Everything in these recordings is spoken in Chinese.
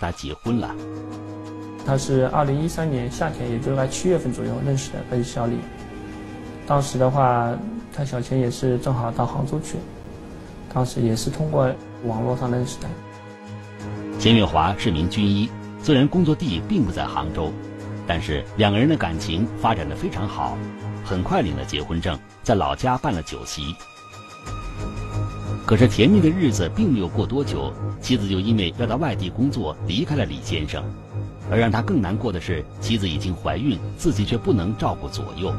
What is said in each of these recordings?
他结婚了。他是二零一三年夏天，也就是在七月份左右认识的跟小李。当时的话，他小钱也是正好到杭州去，当时也是通过网络上认识的。钱月华是名军医，虽然工作地并不在杭州，但是两个人的感情发展的非常好，很快领了结婚证，在老家办了酒席。可是甜蜜的日子并没有过多久，妻子就因为要到外地工作离开了李先生。而让他更难过的是，妻子已经怀孕，自己却不能照顾左右。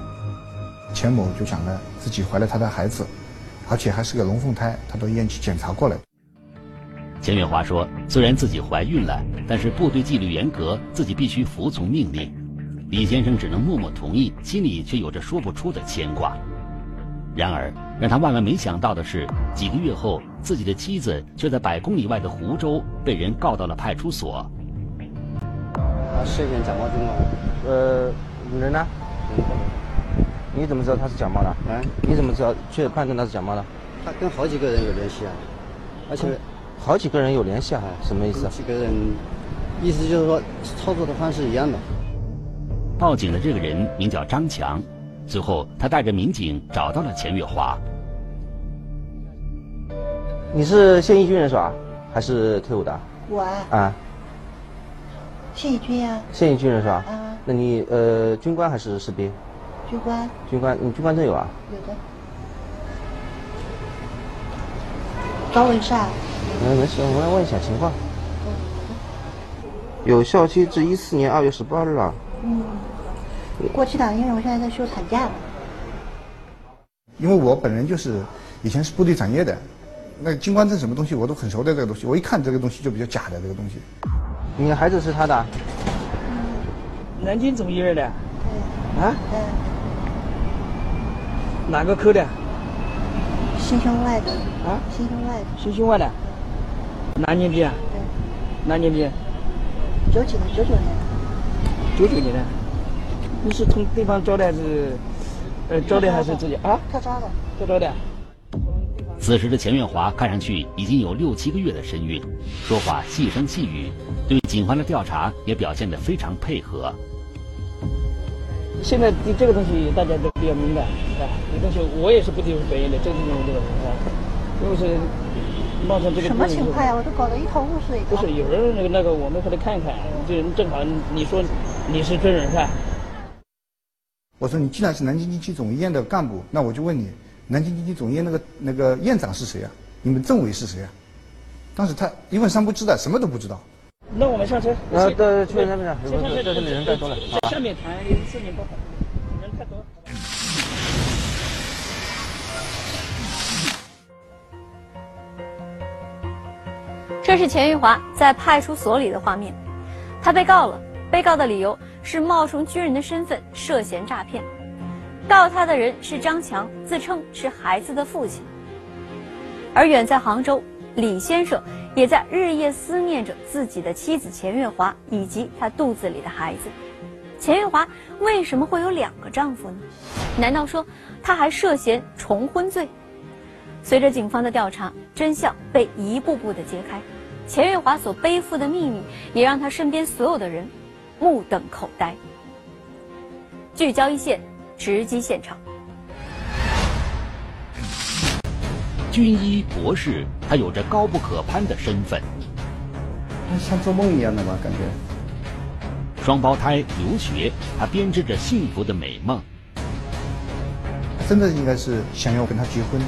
钱某就讲了自己怀了他的孩子，而且还是个龙凤胎，他到医院去检查过了。钱月华说：“虽然自己怀孕了，但是部队纪律严格，自己必须服从命令。”李先生只能默默同意，心里却有着说不出的牵挂。然而，让他万万没想到的是，几个月后，自己的妻子却在百公里外的湖州被人告到了派出所。涉嫌假冒军官。呃，人呢？你怎么知道他是假冒的？啊？你怎么知道确判断他是假冒的？他跟好几个人有联系啊，而且好几个人有联系啊？什么意思？几个人，意思就是说操作的方式一样的。报警的这个人名叫张强，最后他带着民警找到了钱月华。你是现役军人是吧？还是退伍的？我啊。啊。现役军呀，现役军人是吧？啊，那你呃，军官还是士兵？军官。军官，你军官证有啊？有的。找我有事啊？嗯，没事，我来问一下情况。有效期至一四年二月十八日啊。嗯。过去的，因为我现在在休产假了。因为我本人就是以前是部队转业的，那军官证什么东西我都很熟的这个东西，我一看这个东西就比较假的这个东西。你的孩子是他的？南京总医院的。对。啊？对。哪个科的？心胸外的。啊？心胸外的。心胸外的。哪年级啊？对。哪年级？九几的，九九年。九九年的。你是从对方招的还是？呃，招待还是自己啊？特招的。特招的。此时的钱月华看上去已经有六七个月的身孕，说话细声细语，对警方的调查也表现得非常配合。现在对这个东西大家都比较敏感，啊，这东西我也是不听本意的，这个东西这个啊，如果是冒充这个什么情况呀？我都搞得一头雾水。不是有人那个那个，我们回来看看，这人正好你说你是真人是吧？我说你既然是南京军区总医院的干部，那我就问你。南京军区总医院那个那个院长是谁啊？你们政委是谁啊？当时他一问三不知的，什么都不知道。那我们上车。啊，对，去那边去。这这里人太多了。在下面谈事情不好，人太多。这是钱玉华在派出所里的画面，他被告了，被告的理由是冒充军人的身份涉嫌诈骗。告他的人是张强，自称是孩子的父亲。而远在杭州，李先生也在日夜思念着自己的妻子钱月华以及他肚子里的孩子。钱月华为什么会有两个丈夫呢？难道说他还涉嫌重婚罪？随着警方的调查，真相被一步步的揭开，钱月华所背负的秘密也让他身边所有的人目瞪口呆。聚焦一线。直击现场。军医博士，他有着高不可攀的身份，像做梦一样的吧？感觉。双胞胎留学，他编织着幸福的美梦。真的应该是想要跟他结婚。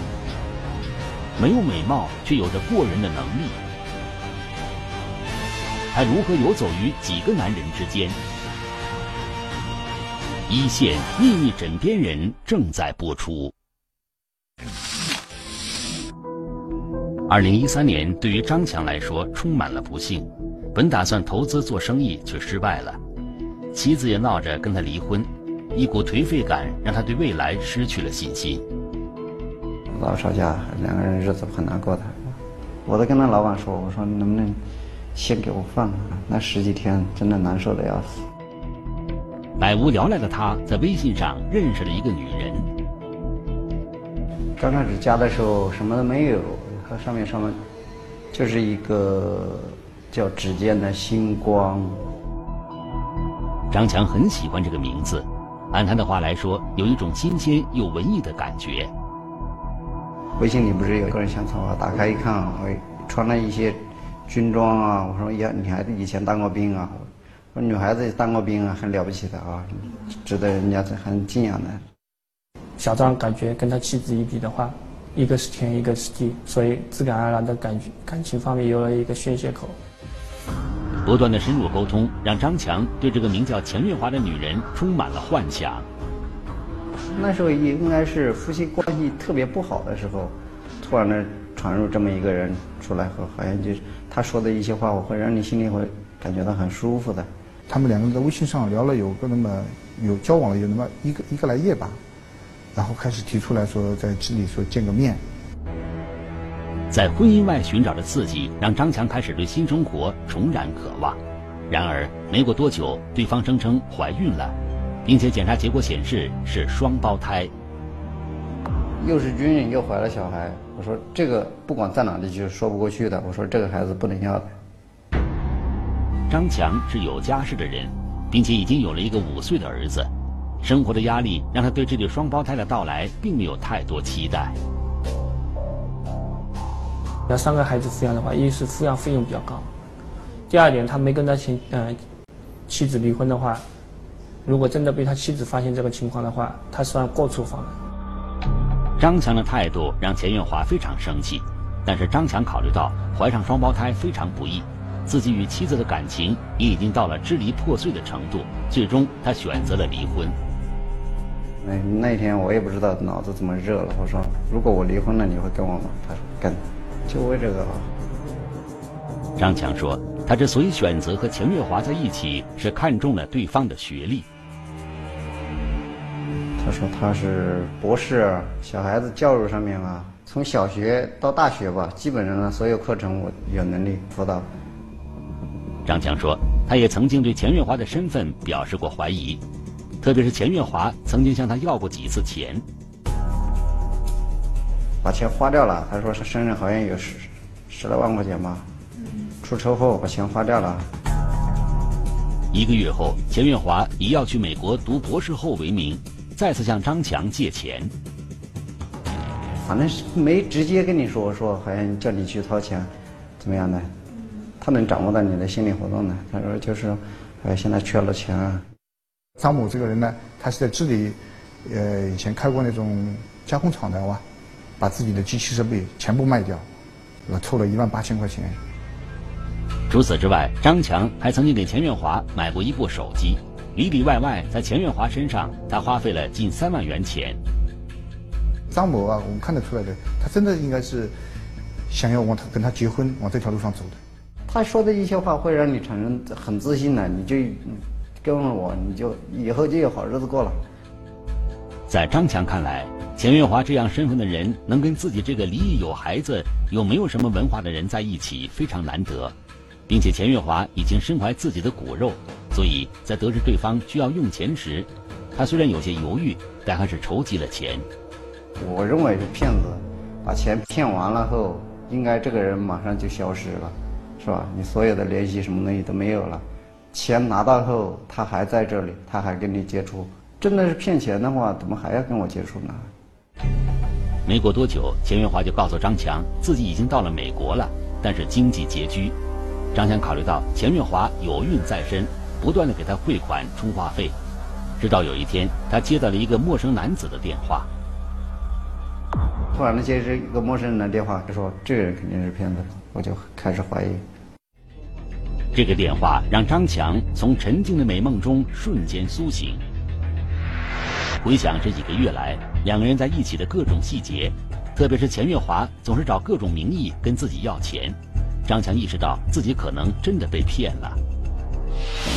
没有美貌，却有着过人的能力。他如何游走于几个男人之间？一线秘密枕边人正在播出。二零一三年对于张强来说充满了不幸，本打算投资做生意却失败了，妻子也闹着跟他离婚，一股颓废感让他对未来失去了信心。老吵架，两个人日子很难过的，我都跟他老板说，我说能不能先给我放了，那十几天真的难受的要死。百无聊赖的他，在微信上认识了一个女人。刚开始加的时候什么都没有，和上面上面就是一个叫指尖的星光。张强很喜欢这个名字，按他的话来说，有一种新鲜又文艺的感觉。微信里不是有个人相册吗？打开一看，我穿了一些军装啊。我说呀，你还以前当过兵啊？我说女孩子当过兵啊，很了不起的啊，值得人家很敬仰的。小张感觉跟他妻子一比的话，一个是天，一个是地，所以自然而然的感觉感情方面有了一个宣泄口。不断的深入沟通，让张强对这个名叫钱月华的女人充满了幻想。那时候应该是夫妻关系特别不好的时候，突然的传入这么一个人出来后，好像就是他说的一些话，我会让你心里会感觉到很舒服的。他们两个人在微信上聊了有个那么有交往了有那么一个一个来月吧，然后开始提出来说在这里说见个面。在婚姻外寻找的刺激，让张强开始对新生活重燃渴望。然而，没过多久，对方声称怀孕了，并且检查结果显示是双胞胎。又是军人又怀了小孩，我说这个不管在哪里就是说不过去的。我说这个孩子不能要的。张强是有家室的人，并且已经有了一个五岁的儿子，生活的压力让他对这对双胞胎的到来并没有太多期待。要三个孩子抚养的话，一是抚养费用比较高，第二点他没跟他前呃妻子离婚的话，如果真的被他妻子发现这个情况的话，他算过错方了。张强的态度让钱月华非常生气，但是张强考虑到怀上双胞胎非常不易，自己与妻子的感情也已经到了支离破碎的程度，最终他选择了离婚。那那天我也不知道脑子怎么热了，我说如果我离婚了，你会跟我吗？他说跟。就为这个。张强说，他之所以选择和钱月华在一起，是看中了对方的学历。他说他是博士，小孩子教育上面啊，从小学到大学吧，基本上呢所有课程我有能力辅导。张强说，他也曾经对钱月华的身份表示过怀疑，特别是钱月华曾经向他要过几次钱。把钱花掉了，他说是身上好像有十十来万块钱吧。出车祸把钱花掉了。一个月后，钱月华以要去美国读博士后为名，再次向张强借钱。反正是没直接跟你说，说好像叫你去掏钱，怎么样的？他能掌握到你的心理活动呢。他说就是，呃，现在缺了钱。啊。张某这个人呢，他是在这里，呃，以前开过那种加工厂的哇。把自己的机器设备全部卖掉，我凑了一万八千块钱。除此之外，张强还曾经给钱月华买过一部手机，里里外外在钱月华身上，他花费了近三万元钱。张某啊，我们看得出来的，他真的应该是想要往他跟他结婚，往这条路上走的。他说的一些话会让你产生很自信的，你就跟了我，你就以后就有好日子过了。在张强看来。钱月华这样身份的人，能跟自己这个离异有孩子又没有什么文化的人在一起，非常难得。并且钱月华已经身怀自己的骨肉，所以在得知对方需要用钱时，他虽然有些犹豫，但还是筹集了钱。我认为是骗子，把钱骗完了后，应该这个人马上就消失了，是吧？你所有的联系什么东西都没有了，钱拿到后他还在这里，他还跟你接触。真的是骗钱的话，怎么还要跟我接触呢？没过多久，钱月华就告诉张强，自己已经到了美国了，但是经济拮据。张强考虑到钱月华有孕在身，不断的给他汇款充话费。直到有一天，他接到了一个陌生男子的电话。突然的接是一个陌生人的电话，就说这个人肯定是骗子，我就开始怀疑。这个电话让张强从沉静的美梦中瞬间苏醒。回想这几个月来两个人在一起的各种细节，特别是钱月华总是找各种名义跟自己要钱，张强意识到自己可能真的被骗了。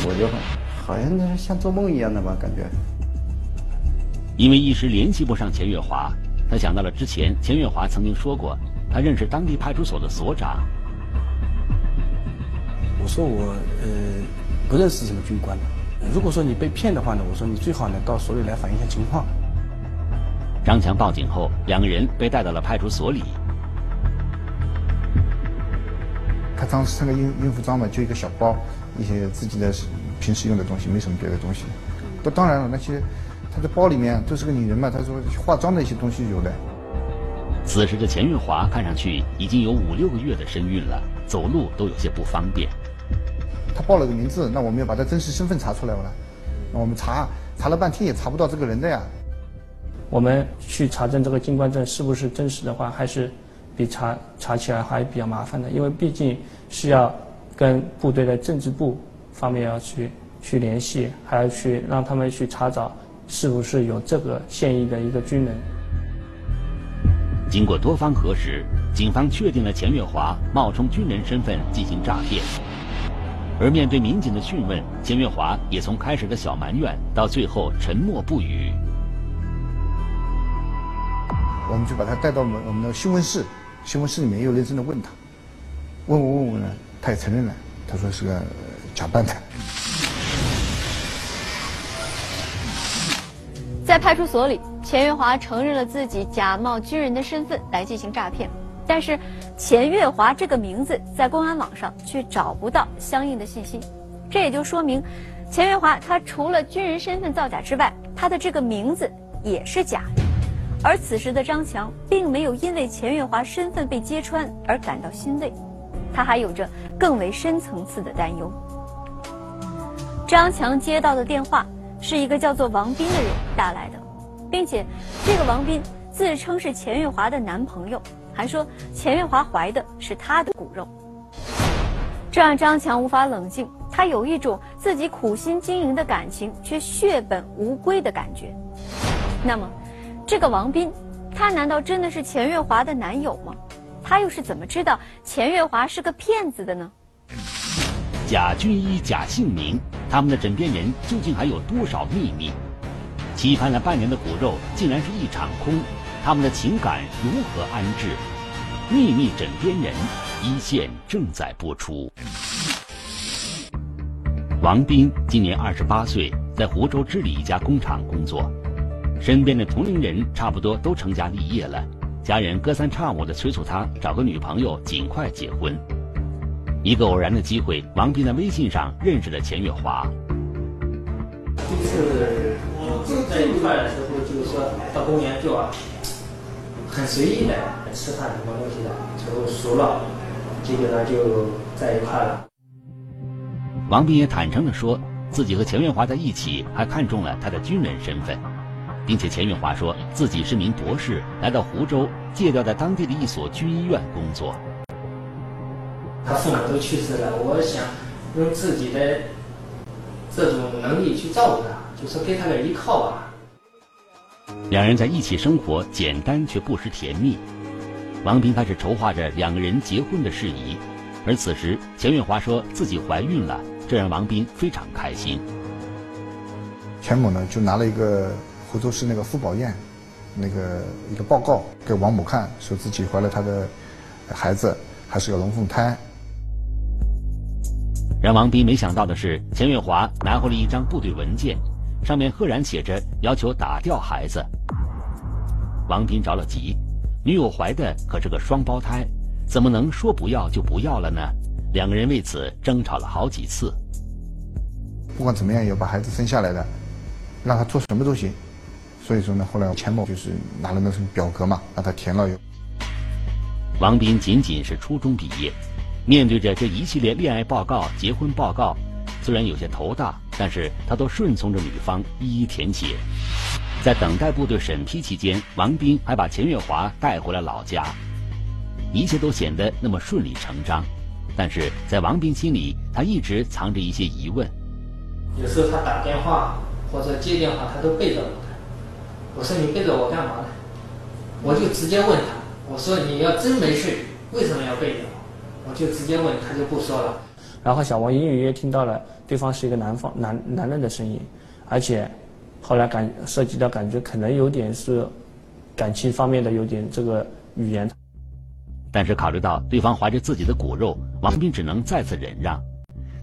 我就好像那是像做梦一样的吧，感觉。因为一时联系不上钱月华，他想到了之前钱月华曾经说过，他认识当地派出所的所长。我说我呃不认识什么军官。如果说你被骗的话呢，我说你最好呢到所里来反映一下情况。张强报警后，两个人被带到了派出所里。他当时穿个孕孕妇装嘛，就一个小包，一些自己的平时用的东西，没什么别的东西。那当然了，那些他的包里面都是个女人嘛，他说化妆的一些东西有的。此时的钱月华看上去已经有五六个月的身孕了，走路都有些不方便。他报了个名字，那我们要把他真实身份查出来了。那我们查查了半天也查不到这个人的呀。我们去查证这个金冠证是不是真实的话，还是比查查起来还比较麻烦的，因为毕竟是要跟部队的政治部方面要去去联系，还要去让他们去查找是不是有这个现役的一个军人。经过多方核实，警方确定了钱月华冒充军人身份进行诈骗。而面对民警的讯问，钱月华也从开始的小埋怨到最后沉默不语。我们就把他带到我们我们的讯问室，新闻室里面又认真的问他，问问问问呢，他也承认了，他说是个假扮的。在派出所里，钱月华承认了自己假冒军人的身份来进行诈骗，但是钱月华这个名字在公安网上却找不到相应的信息，这也就说明，钱月华他除了军人身份造假之外，他的这个名字也是假的。而此时的张强并没有因为钱月华身份被揭穿而感到欣慰，他还有着更为深层次的担忧。张强接到的电话是一个叫做王斌的人打来的，并且这个王斌自称是钱月华的男朋友，还说钱月华怀的是他的骨肉，这让张强无法冷静，他有一种自己苦心经营的感情却血本无归的感觉。那么。这个王斌，他难道真的是钱月华的男友吗？他又是怎么知道钱月华是个骗子的呢？假军医、假姓名，他们的枕边人究竟还有多少秘密？期盼了半年的骨肉，竟然是一场空。他们的情感如何安置？秘密枕边人，一线正在播出。王斌今年二十八岁，在湖州织里一家工厂工作。身边的同龄人差不多都成家立业了，家人隔三差五的催促他找个女朋友，尽快结婚。一个偶然的机会，王斌在微信上认识了钱月华。第一次在一块的时候，就是说到公园就啊，很随意的吃饭什么东西的，最后熟了，基本上就在一块了。王斌也坦诚的说，自己和钱月华在一起，还看中了他的军人身份。并且钱运华说自己是名博士，来到湖州，借调在当地的一所军医院工作。他父母都去世了，我想用自己的这种能力去照顾他，就是给他个依靠吧。两人在一起生活，简单却不失甜蜜。王斌开始筹划着两个人结婚的事宜，而此时钱运华说自己怀孕了，这让王斌非常开心。钱某呢，就拿了一个。湖州市那个妇保院，那个一个报告给王某看，说自己怀了他的孩子，还是个龙凤胎。让王斌没想到的是，钱月华拿回了一张部队文件，上面赫然写着要求打掉孩子。王斌着了急，女友怀的可是个双胞胎，怎么能说不要就不要了呢？两个人为此争吵了好几次。不管怎么样，要把孩子生下来的，让他做什么都行。所以说呢，后来钱某就是拿了那份表格嘛，让他填了。王斌仅仅是初中毕业，面对着这一系列恋爱报告、结婚报告，虽然有些头大，但是他都顺从着女方一一填写。在等待部队审批期间，王斌还把钱月华带回了老家，一切都显得那么顺理成章。但是在王斌心里，他一直藏着一些疑问。有时候他打电话或者接电话，他都背着我。我说你背着我干嘛呢？我就直接问他，我说你要真没事，为什么要背着我？我就直接问他就不说了。然后小王隐隐约约听到了对方是一个男方男男人的声音，而且后来感涉及到感觉可能有点是感情方面的有点这个语言。但是考虑到对方怀着自己的骨肉，王斌只能再次忍让。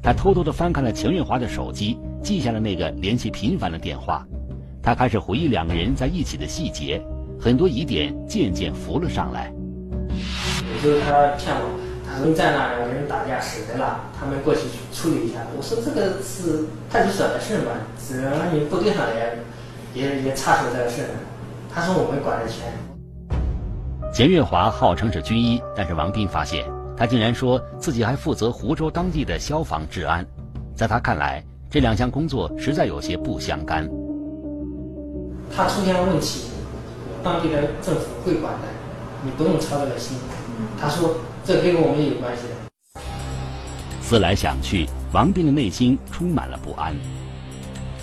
他偷偷的翻看了钱月华的手机，记下了那个联系频繁的电话。他开始回忆两个人在一起的细节，很多疑点渐渐浮了上来。有时候他骗我，他他说在那两个人打架死人了，他们过去处理一下。我说这个是派出所的事嘛，只能你部队上也也也插手这个事。他说我们管的全。钱月华号称是军医，但是王斌发现他竟然说自己还负责湖州当地的消防治安，在他看来，这两项工作实在有些不相干。他出现问题，当地的政府会管的，你不用操这个心。他说这跟我们有关系的。思来想去，王斌的内心充满了不安。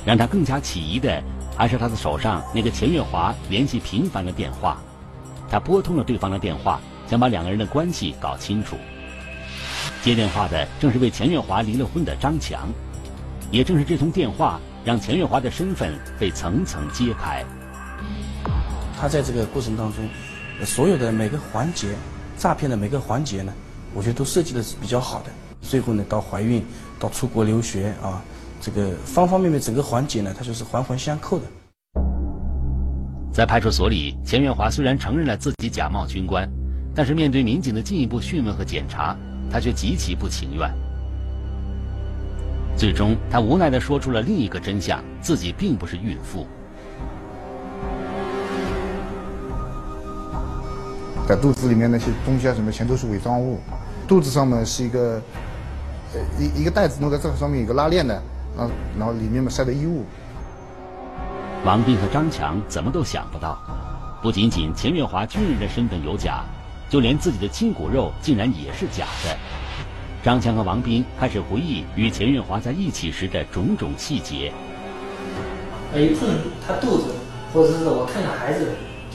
让他更加起疑的，还是他的手上那个钱月华联系频繁的电话。他拨通了对方的电话，想把两个人的关系搞清楚。接电话的正是为钱月华离了婚的张强，也正是这通电话让钱月华的身份被层层揭开。他在这个过程当中，所有的每个环节，诈骗的每个环节呢，我觉得都设计的是比较好的。最后呢，到怀孕，到出国留学啊，这个方方面面整个环节呢，它就是环环相扣的。在派出所里，钱月华虽然承认了自己假冒军官，但是面对民警的进一步讯问和检查，他却极其不情愿。最终，他无奈地说出了另一个真相：自己并不是孕妇。在肚子里面那些东西啊，什么全都是伪装物。肚子上面是一个，呃，一一个袋子，弄在这个上面有个拉链的，啊，然后里面嘛塞的衣物。王斌和张强怎么都想不到，不仅仅钱月华军人的身份有假，就连自己的亲骨肉竟然也是假的。张强和王斌开始回忆与钱月华在一起时的种种细节。一碰他肚子，或者是我看看孩子，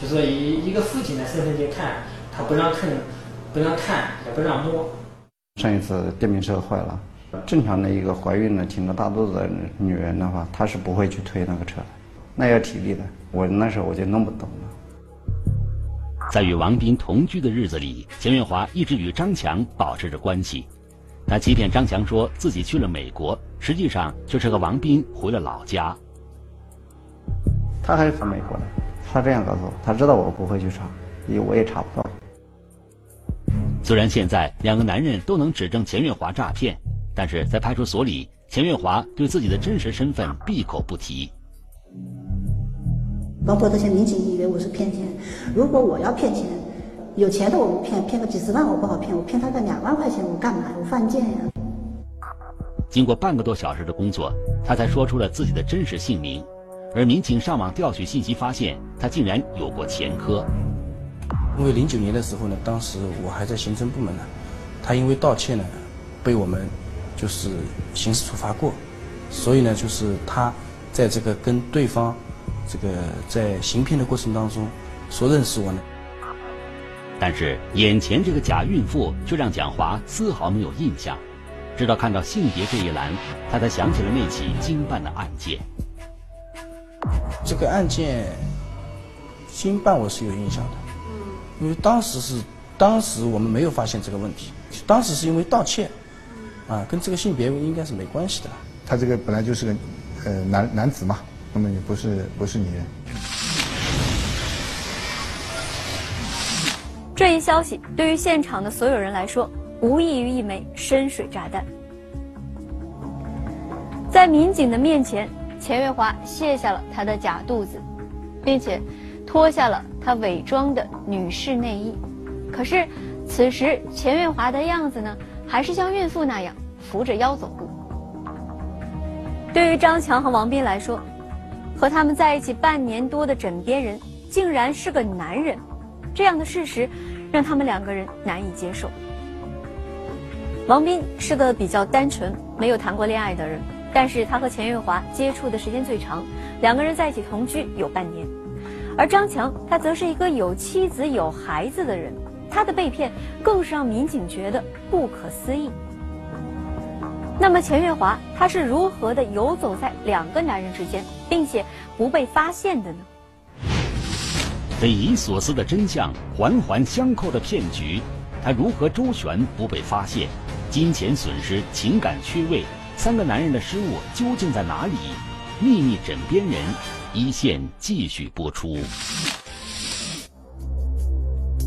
就说以一个父亲的身份去看，他不让看，不让看，也不让摸。上一次电瓶车坏了，正常的一个怀孕的挺着大肚子的女人的话，她是不会去推那个车的。那要体力的，我那时候我就弄不懂了。在与王斌同居的日子里，钱月华一直与张强保持着关系。他欺骗张强说自己去了美国，实际上就是和王斌回了老家。他还是从美国的，他这样告诉我，他知道我不会去查，因为我也查不到。虽然现在两个男人都能指证钱月华诈骗，但是在派出所里，钱月华对自己的真实身份闭口不提。包括这些民警以为我是骗钱，如果我要骗钱，有钱的我不骗，骗个几十万我不好骗，我骗他个两万块钱我干嘛？我犯贱呀！经过半个多小时的工作，他才说出了自己的真实姓名，而民警上网调取信息发现，他竟然有过前科。因为零九年的时候呢，当时我还在刑侦部门呢，他因为盗窃呢，被我们就是刑事处罚过，所以呢，就是他在这个跟对方。这个在行骗的过程当中，说认识我呢，但是眼前这个假孕妇却让蒋华丝毫没有印象。直到看到性别这一栏，他才想起了那起经办的案件。这个案件经办我是有印象的，因为当时是当时我们没有发现这个问题，当时是因为盗窃，啊，跟这个性别应该是没关系的。他这个本来就是个呃男男子嘛。那么也不是不是你。这一消息对于现场的所有人来说，无异于一枚深水炸弹。在民警的面前，钱月华卸下了他的假肚子，并且脱下了他伪装的女士内衣。可是，此时钱月华的样子呢，还是像孕妇那样扶着腰走路。对于张强和王斌来说，和他们在一起半年多的枕边人，竟然是个男人，这样的事实让他们两个人难以接受。王斌是个比较单纯、没有谈过恋爱的人，但是他和钱月华接触的时间最长，两个人在一起同居有半年。而张强，他则是一个有妻子有孩子的人，他的被骗更是让民警觉得不可思议。那么钱月华他是如何的游走在两个男人之间，并且不被发现的呢？匪夷所思的真相，环环相扣的骗局，他如何周旋不被发现？金钱损失，情感缺位，三个男人的失误究竟在哪里？秘密枕边人，一线继续播出。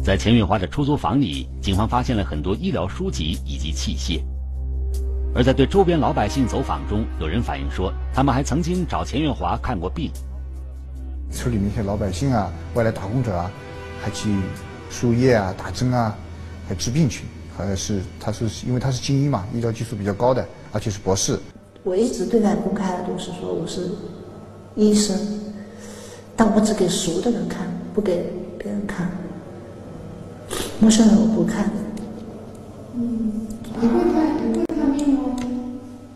在钱月华的出租房里，警方发现了很多医疗书籍以及器械。而在对周边老百姓走访中，有人反映说，他们还曾经找钱月华看过病。村里面一些老百姓啊，外来打工者啊，还去输液啊、打针啊，还治病去。好像是他是因为他是精英嘛，医疗技术比较高的，而且是博士。我一直对外公开的都是说我是医生，但我只给熟的人看，不给别人看。陌生人我不看。嗯，你会看你会看病吗？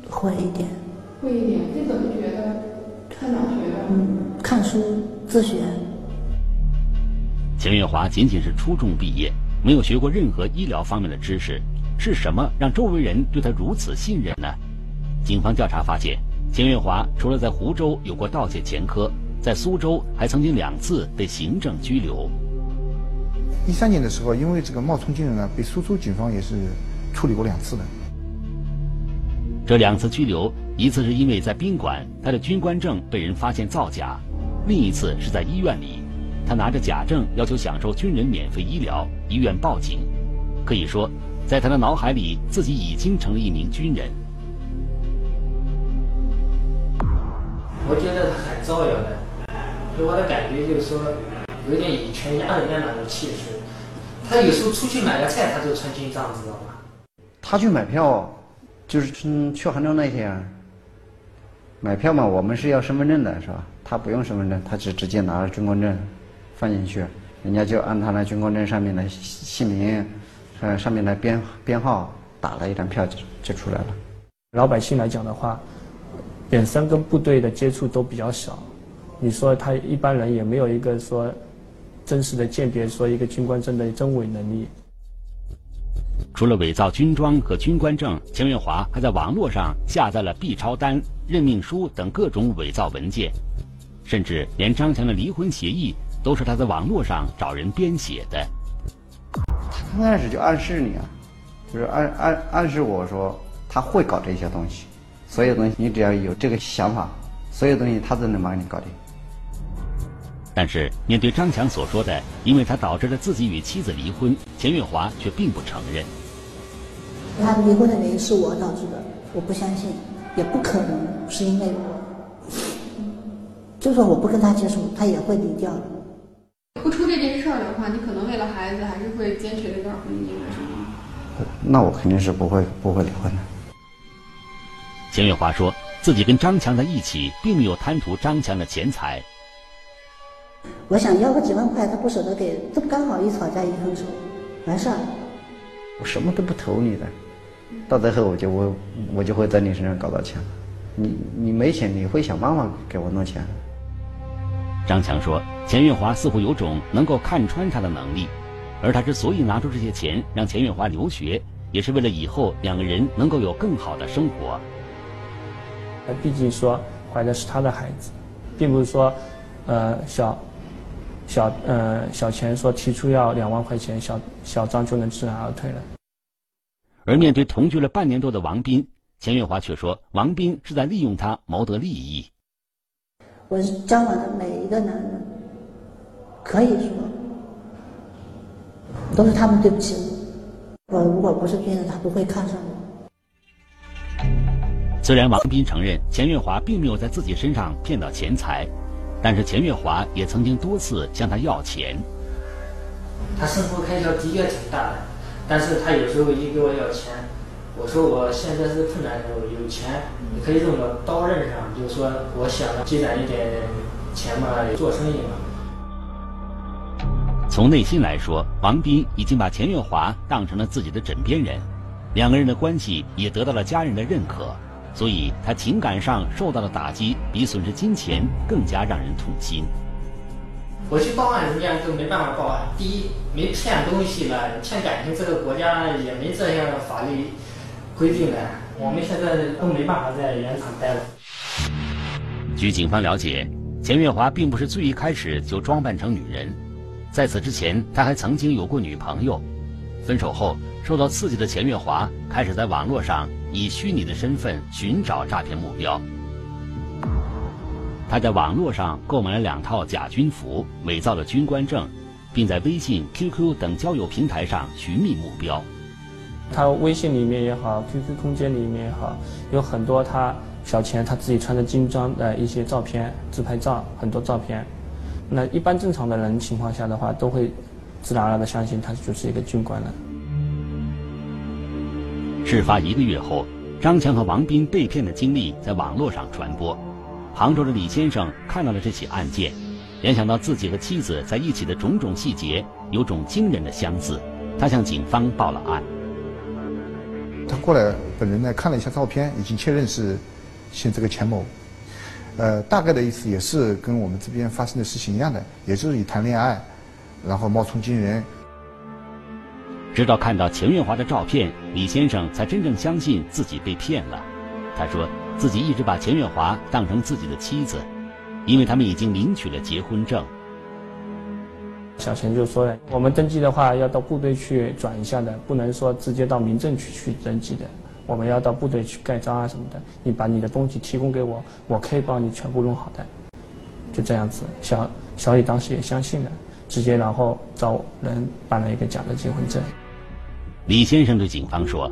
会一点。会一点，这怎么学的？看哪学的？嗯，看书自学。钱月华仅仅是初中毕业，没有学过任何医疗方面的知识，是什么让周围人对他如此信任呢？警方调查发现，钱月华除了在湖州有过盗窃前科，在苏州还曾经两次被行政拘留。一三年的时候，因为这个冒充军人呢，被苏州警方也是处理过两次的。这两次拘留，一次是因为在宾馆，他的军官证被人发现造假；另一次是在医院里，他拿着假证要求享受军人免费医疗，医院报警。可以说，在他的脑海里，自己已经成了一名军人。我觉得他很造谣的，给我的感觉就是说。有点以权压人的那种气势，他有时候出去买个菜，他就穿军装，知道吗？他去买票，就是去去杭州那天买票嘛，我们是要身份证的，是吧？他不用身份证，他只直接拿着军官证放进去，人家就按他那军官证上面的姓名，呃，上面的编编号打了一张票就就出来了。老百姓来讲的话，本身跟部队的接触都比较少，你说他一般人也没有一个说。真实的鉴别说一个军官证的真伪能力。除了伪造军装和军官证，钱月华还在网络上下载了 B 超单、任命书等各种伪造文件，甚至连张强的离婚协议都是他在网络上找人编写的。他刚开始就暗示你啊，就是暗暗暗示我说他会搞这些东西，所有东西你只要有这个想法，所有东西他都能帮你搞定。但是，面对张强所说的，因为他导致了自己与妻子离婚，钱月华却并不承认。他离婚的原因是我导致的，我不相信，也不可能是因为我。就算我不跟他接触，他也会离掉的。不出这件事儿的话，你可能为了孩子还是会坚持这段婚姻，是吗？那我肯定是不会不会离婚的。钱月华说自己跟张强在一起，并没有贪图张强的钱财。我想要个几万块，他不舍得给，这不刚好一吵架一分手，完事儿。我什么都不投你的，到最后我就我我就会在你身上搞到钱。你你没钱，你会想办法给我弄钱。张强说，钱月华似乎有种能够看穿他的能力，而他之所以拿出这些钱让钱月华留学，也是为了以后两个人能够有更好的生活。他毕竟说怀的是他的孩子，并不是说，呃小。小呃，小钱说提出要两万块钱，小小张就能知难而退了。而面对同居了半年多的王斌，钱月华却说王斌是在利用他谋得利益。我交往的每一个男人，可以说都是他们对不起我。我如果不是军人，他不会看上我。虽然王斌承认钱月华并没有在自己身上骗到钱财。但是钱月华也曾经多次向他要钱。他生活开销的确挺大的，但是他有时候一给我要钱，我说我现在是困难时候，有钱你可以用到刀刃上，就是说我想积攒一点钱嘛，做生意嘛。从内心来说，王斌已经把钱月华当成了自己的枕边人，两个人的关系也得到了家人的认可。所以，他情感上受到的打击比损失金钱更加让人痛心。我去报案，人家就没办法报案。第一，没骗东西了，骗感情，这个国家也没这样的法律规定的。我们现在都没办法在原厂待了。据警方了解，钱月华并不是最一开始就装扮成女人，在此之前，他还曾经有过女朋友。分手后，受到刺激的钱月华开始在网络上。以虚拟的身份寻找诈骗目标。他在网络上购买了两套假军服，伪造了军官证，并在微信、QQ 等交友平台上寻觅目标。他微信里面也好，QQ 空间里面也好，有很多他小钱他自己穿着军装的一些照片、自拍照，很多照片。那一般正常的人情况下的话，都会自然而然的相信他就是一个军官了。事发一个月后，张强和王斌被骗的经历在网络上传播。杭州的李先生看到了这起案件，联想到自己和妻子在一起的种种细节，有种惊人的相似，他向警方报了案。他过来本人呢看了一下照片，已经确认是现这个钱某。呃，大概的意思也是跟我们这边发生的事情一样的，也就是以谈恋爱，然后冒充军人。直到看到钱月华的照片，李先生才真正相信自己被骗了。他说自己一直把钱月华当成自己的妻子，因为他们已经领取了结婚证。小钱就说了，我们登记的话要到部队去转一下的，不能说直接到民政局去登记的。我们要到部队去盖章啊什么的。你把你的东西提供给我，我可以帮你全部弄好的。就这样子，小小李当时也相信了，直接然后找人办了一个假的结婚证。李先生对警方说，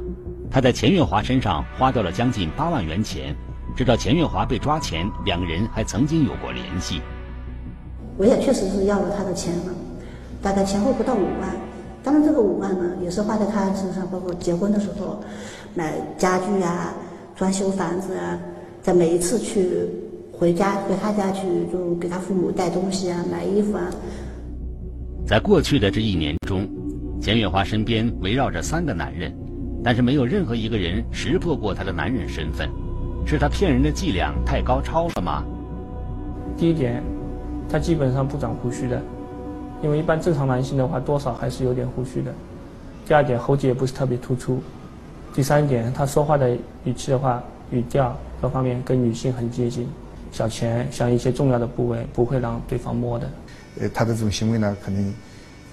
他在钱月华身上花掉了将近八万元钱，直到钱月华被抓前，两个人还曾经有过联系。我也确实是要了他的钱了。大概前后不到五万，当然这个五万呢，也是花在他身上，包括结婚的时候买家具啊、装修房子啊，在每一次去回家回他家去，就给他父母带东西啊、买衣服啊。在过去的这一年中，钱月华身边围绕着三个男人，但是没有任何一个人识破过他的男人身份，是他骗人的伎俩太高超了吗？第一点，他基本上不长胡须的。因为一般正常男性的话，多少还是有点胡须的。第二点，喉结也不是特别突出。第三点，他说话的语气的话，语调各方面跟女性很接近。小钱像一些重要的部位不会让对方摸的。呃，他的这种行为呢，可能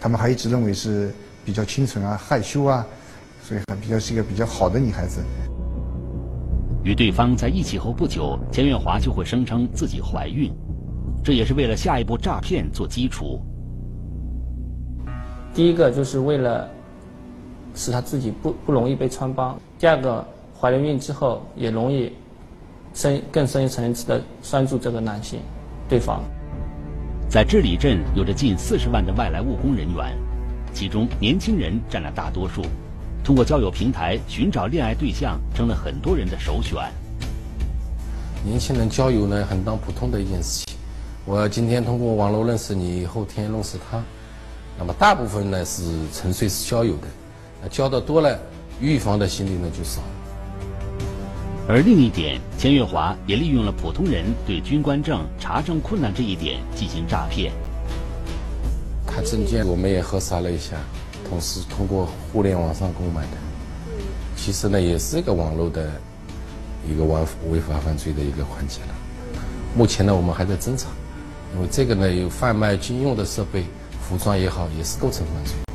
他们还一直认为是比较清纯啊、害羞啊，所以还比较是一个比较好的女孩子。与对方在一起后不久，钱月华就会声称自己怀孕，这也是为了下一步诈骗做基础。第一个就是为了使他自己不不容易被穿帮，第二个怀了孕之后也容易深更深一层次的拴住这个男性，对方。在治理镇有着近四十万的外来务工人员，其中年轻人占了大多数。通过交友平台寻找恋爱对象成了很多人的首选。年轻人交友呢，很当普通的一件事情。我今天通过网络认识你，后天认识他。那么大部分呢是纯粹是交友的，那交的多了，预防的心理呢就少。而另一点，钱月华也利用了普通人对军官证查证困难这一点进行诈骗。他证件我们也核查了一下，同时通过互联网上购买的，其实呢也是一个网络的一个违违法犯罪的一个环节了。目前呢我们还在侦查，因为这个呢有贩卖军用的设备。服装也好，也是构成犯罪。